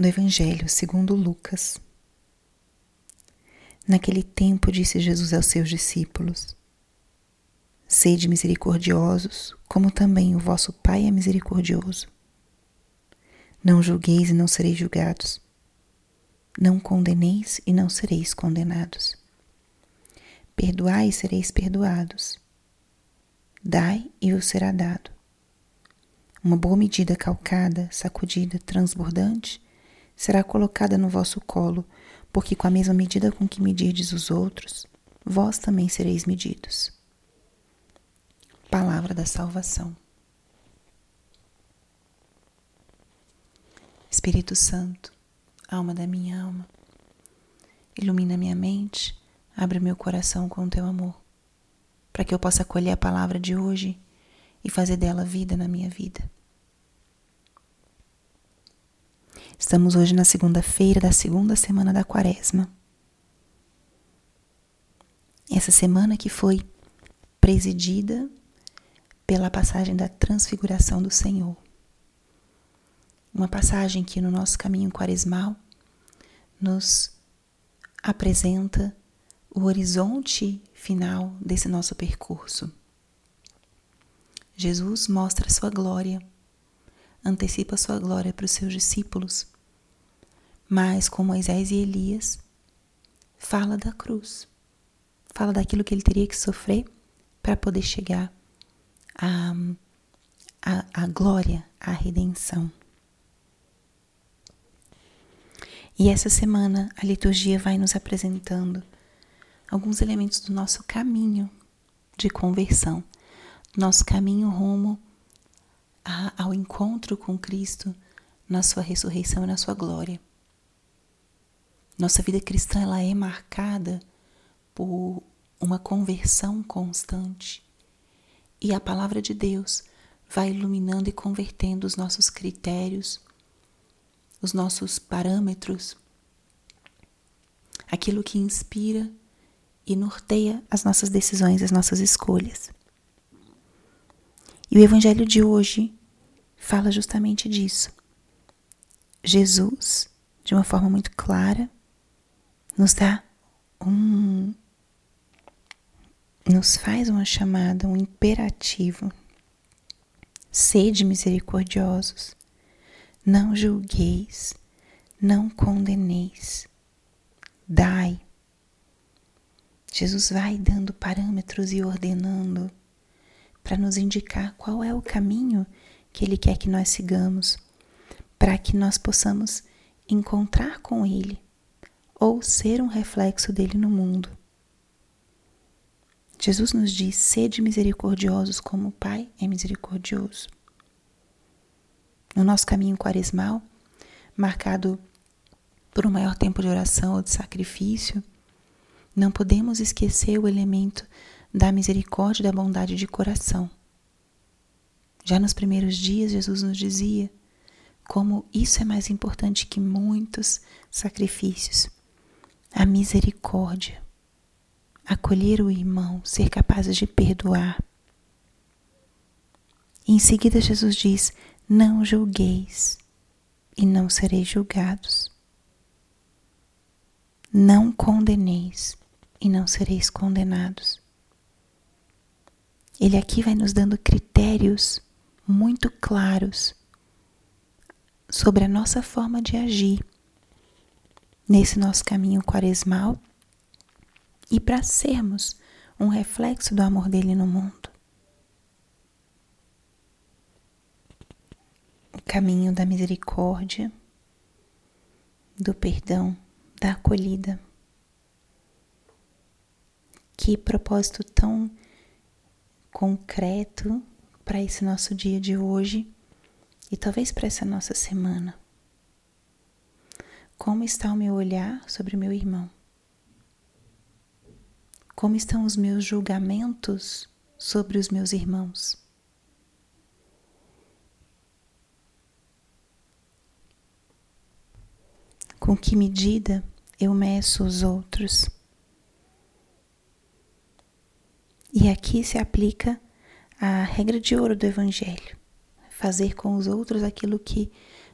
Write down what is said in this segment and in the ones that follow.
no Evangelho segundo Lucas. Naquele tempo disse Jesus aos seus discípulos: Sede misericordiosos, como também o vosso Pai é misericordioso. Não julgueis e não sereis julgados. Não condeneis e não sereis condenados. Perdoai e sereis perdoados. Dai e vos será dado. Uma boa medida calcada, sacudida, transbordante, será colocada no vosso colo, porque com a mesma medida com que medirdes os outros, vós também sereis medidos. Palavra da salvação. Espírito Santo, alma da minha alma, ilumina minha mente, abre meu coração com teu amor, para que eu possa acolher a palavra de hoje e fazer dela vida na minha vida. Estamos hoje na segunda-feira da segunda semana da Quaresma. Essa semana que foi presidida pela passagem da Transfiguração do Senhor. Uma passagem que no nosso caminho quaresmal nos apresenta o horizonte final desse nosso percurso. Jesus mostra sua glória, antecipa sua glória para os seus discípulos mas com Moisés e Elias, fala da cruz, fala daquilo que ele teria que sofrer para poder chegar à, à, à glória, à redenção. E essa semana a liturgia vai nos apresentando alguns elementos do nosso caminho de conversão, nosso caminho rumo a, ao encontro com Cristo na sua ressurreição e na sua glória. Nossa vida cristã ela é marcada por uma conversão constante. E a palavra de Deus vai iluminando e convertendo os nossos critérios, os nossos parâmetros, aquilo que inspira e norteia as nossas decisões, as nossas escolhas. E o evangelho de hoje fala justamente disso. Jesus, de uma forma muito clara, nos dá um. nos faz uma chamada, um imperativo. Sede misericordiosos, não julgueis, não condeneis, dai. Jesus vai dando parâmetros e ordenando para nos indicar qual é o caminho que Ele quer que nós sigamos, para que nós possamos encontrar com Ele ou ser um reflexo dele no mundo. Jesus nos diz: sede misericordiosos como o Pai é misericordioso. No nosso caminho quaresmal, marcado por um maior tempo de oração ou de sacrifício, não podemos esquecer o elemento da misericórdia e da bondade de coração. Já nos primeiros dias, Jesus nos dizia como isso é mais importante que muitos sacrifícios a misericórdia, acolher o irmão, ser capazes de perdoar. em seguida, Jesus diz: Não julgueis e não sereis julgados. Não condeneis e não sereis condenados. Ele aqui vai nos dando critérios muito claros sobre a nossa forma de agir nesse nosso caminho quaresmal e para sermos um reflexo do amor dele no mundo. O caminho da misericórdia, do perdão, da acolhida. Que propósito tão concreto para esse nosso dia de hoje e talvez para essa nossa semana. Como está o meu olhar sobre meu irmão? Como estão os meus julgamentos sobre os meus irmãos? Com que medida eu meço os outros? E aqui se aplica a regra de ouro do Evangelho: fazer com os outros aquilo que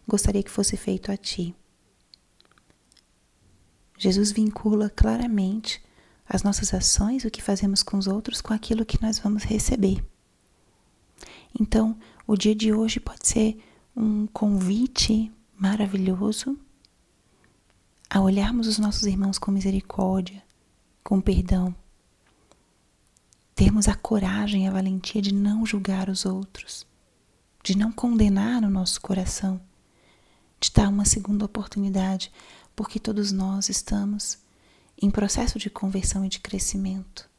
gostaria que fosse feito a ti. Jesus vincula claramente as nossas ações, o que fazemos com os outros, com aquilo que nós vamos receber. Então, o dia de hoje pode ser um convite maravilhoso a olharmos os nossos irmãos com misericórdia, com perdão, termos a coragem e a valentia de não julgar os outros, de não condenar no nosso coração, de dar uma segunda oportunidade, porque todos nós estamos em processo de conversão e de crescimento.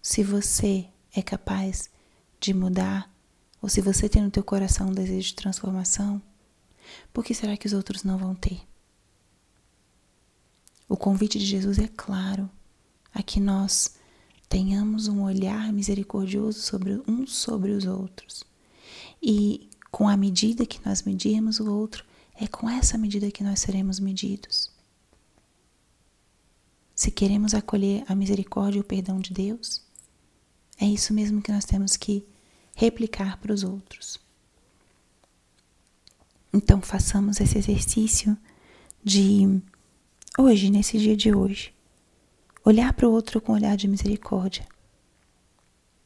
Se você é capaz de mudar, ou se você tem no teu coração um desejo de transformação, por que será que os outros não vão ter? O convite de Jesus é claro a que nós tenhamos um olhar misericordioso sobre uns sobre os outros. E com a medida que nós medirmos o outro, é com essa medida que nós seremos medidos. Se queremos acolher a misericórdia e o perdão de Deus, é isso mesmo que nós temos que replicar para os outros. Então, façamos esse exercício de hoje, nesse dia de hoje, olhar para o outro com um olhar de misericórdia,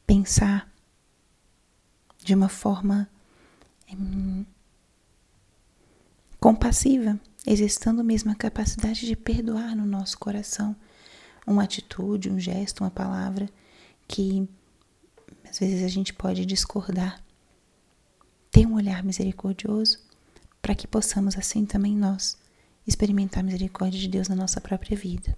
pensar de uma forma hum, compassiva exercitando mesmo a capacidade de perdoar no nosso coração uma atitude, um gesto, uma palavra que às vezes a gente pode discordar. Ter um olhar misericordioso para que possamos assim também nós experimentar a misericórdia de Deus na nossa própria vida.